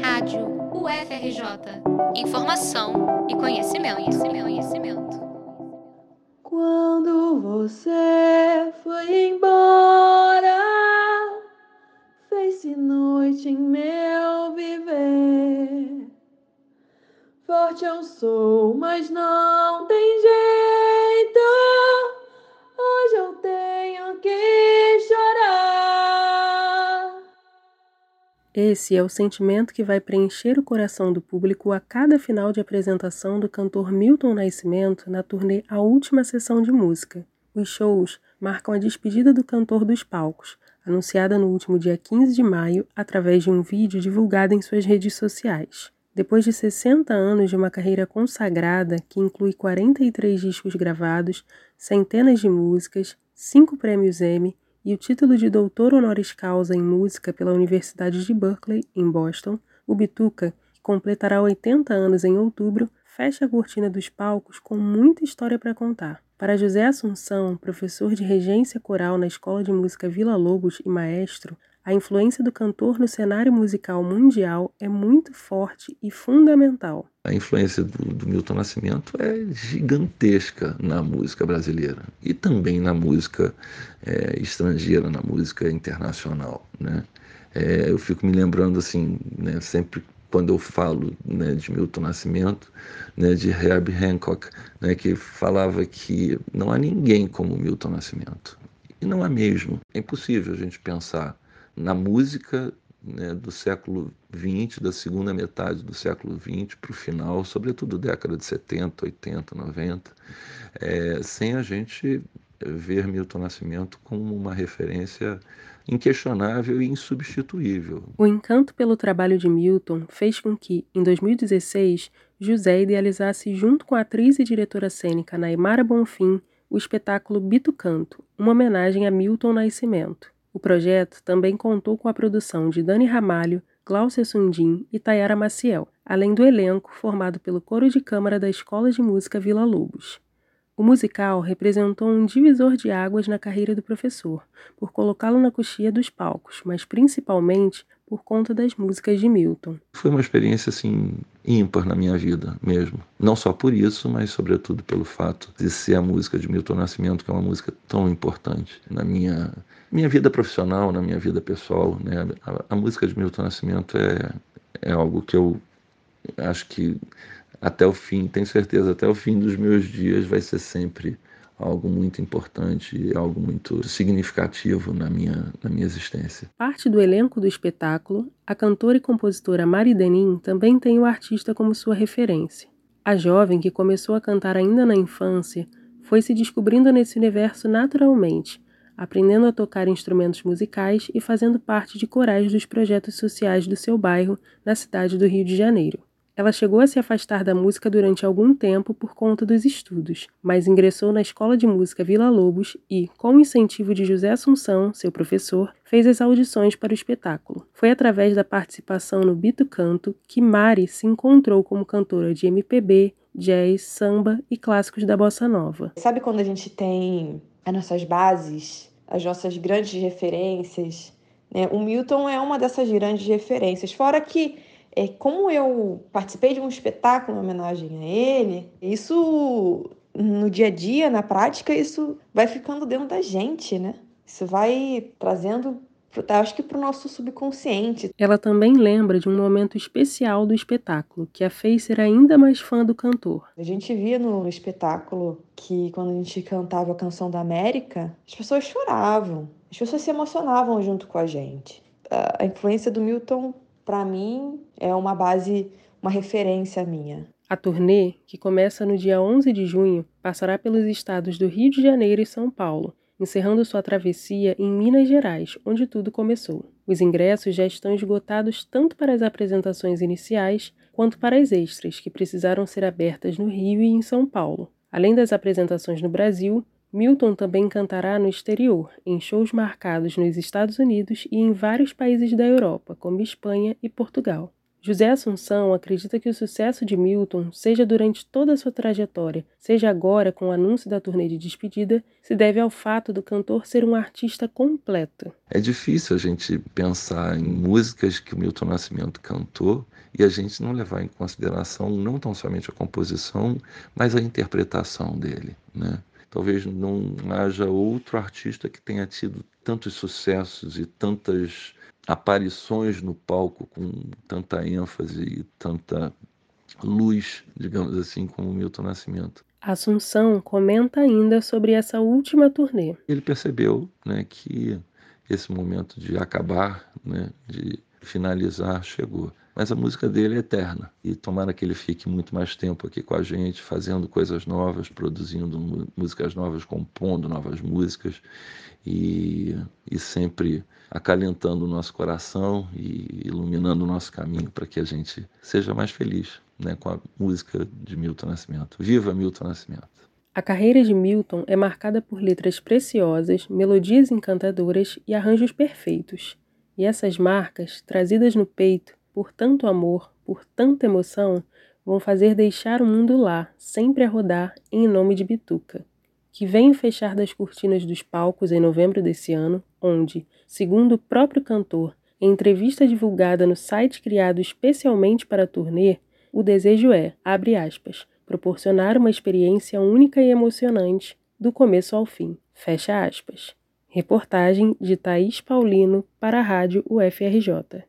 Rádio UFRJ. Informação e conhecimento, conhecimento, conhecimento. Quando você foi embora, fez-se noite em meu viver. Forte eu sou, mas não Esse é o sentimento que vai preencher o coração do público a cada final de apresentação do cantor Milton Nascimento na turnê A Última Sessão de Música. Os shows marcam a despedida do cantor dos palcos, anunciada no último dia 15 de maio através de um vídeo divulgado em suas redes sociais. Depois de 60 anos de uma carreira consagrada que inclui 43 discos gravados, centenas de músicas, cinco prêmios Emmy e o título de doutor honoris causa em música pela Universidade de Berkeley, em Boston, o Bituca, que completará 80 anos em outubro, fecha a cortina dos palcos com muita história para contar. Para José Assunção, professor de regência coral na Escola de Música Vila Lobos e maestro, a influência do cantor no cenário musical mundial é muito forte e fundamental. A influência do, do, Milton Nascimento é gigantesca na música brasileira e também na música é, estrangeira, na música internacional. Né? É, eu fico me lembrando assim, né, sempre quando eu falo né, de Milton Nascimento, né, de Herb Hancock, né, que falava que não há ninguém como Milton Nascimento. E não há mesmo. É impossível a gente pensar na música né, do século XX, da segunda metade do século XX para o final, sobretudo década de 70, 80, 90, é, sem a gente ver Milton Nascimento como uma referência inquestionável e insubstituível. O encanto pelo trabalho de Milton fez com que, em 2016, José idealizasse junto com a atriz e diretora cênica Naimara Bonfim o espetáculo Bito Canto, uma homenagem a Milton Nascimento. O projeto também contou com a produção de Dani Ramalho, Glaucia Sundim e Tayara Maciel, além do elenco formado pelo coro de câmara da Escola de Música Vila Lobos. O musical representou um divisor de águas na carreira do professor, por colocá-lo na coxia dos palcos, mas principalmente por conta das músicas de Milton. Foi uma experiência assim ímpar na minha vida mesmo. Não só por isso, mas sobretudo pelo fato de ser a música de Milton Nascimento, que é uma música tão importante na minha minha vida profissional, na minha vida pessoal, né? A, a música de Milton Nascimento é é algo que eu acho que até o fim, tenho certeza, até o fim dos meus dias vai ser sempre algo muito importante algo muito significativo na minha, na minha existência. Parte do elenco do espetáculo, a cantora e compositora Mari Denin também tem o artista como sua referência. A jovem, que começou a cantar ainda na infância, foi se descobrindo nesse universo naturalmente, aprendendo a tocar instrumentos musicais e fazendo parte de corais dos projetos sociais do seu bairro, na cidade do Rio de Janeiro. Ela chegou a se afastar da música durante algum tempo por conta dos estudos, mas ingressou na Escola de Música Vila Lobos e, com o incentivo de José Assunção, seu professor, fez as audições para o espetáculo. Foi através da participação no Bito Canto que Mari se encontrou como cantora de MPB, jazz, samba e clássicos da bossa nova. Sabe quando a gente tem as nossas bases, as nossas grandes referências? Né? O Milton é uma dessas grandes referências. Fora que é, como eu participei de um espetáculo em homenagem a ele, isso no dia a dia, na prática, isso vai ficando dentro da gente, né? Isso vai trazendo, acho que para o nosso subconsciente. Ela também lembra de um momento especial do espetáculo, que a fez ser ainda mais fã do cantor. A gente via no espetáculo que quando a gente cantava a canção da América, as pessoas choravam, as pessoas se emocionavam junto com a gente. A influência do Milton para mim, é uma base, uma referência minha. A turnê, que começa no dia 11 de junho, passará pelos estados do Rio de Janeiro e São Paulo, encerrando sua travessia em Minas Gerais, onde tudo começou. Os ingressos já estão esgotados tanto para as apresentações iniciais quanto para as extras, que precisaram ser abertas no Rio e em São Paulo. Além das apresentações no Brasil, Milton também cantará no exterior, em shows marcados nos Estados Unidos e em vários países da Europa, como Espanha e Portugal. José Assunção acredita que o sucesso de Milton, seja durante toda a sua trajetória, seja agora com o anúncio da turnê de despedida, se deve ao fato do cantor ser um artista completo. É difícil a gente pensar em músicas que o Milton Nascimento cantou e a gente não levar em consideração não tão somente a composição, mas a interpretação dele, né? Talvez não haja outro artista que tenha tido tantos sucessos e tantas aparições no palco com tanta ênfase e tanta luz, digamos assim, como o Milton Nascimento. Assunção comenta ainda sobre essa última turnê. Ele percebeu né, que esse momento de acabar, né, de finalizar, chegou. Mas a música dele é eterna e tomara que ele fique muito mais tempo aqui com a gente, fazendo coisas novas, produzindo músicas novas, compondo novas músicas e, e sempre acalentando o nosso coração e iluminando o nosso caminho para que a gente seja mais feliz né, com a música de Milton Nascimento. Viva Milton Nascimento! A carreira de Milton é marcada por letras preciosas, melodias encantadoras e arranjos perfeitos. E essas marcas, trazidas no peito por tanto amor, por tanta emoção, vão fazer deixar o mundo lá, sempre a rodar, em nome de Bituca que vem fechar das cortinas dos palcos em novembro desse ano, onde, segundo o próprio cantor, em entrevista divulgada no site criado especialmente para a turnê, o desejo é, abre aspas, proporcionar uma experiência única e emocionante do começo ao fim, fecha aspas. Reportagem de Thaís Paulino para a Rádio UFRJ.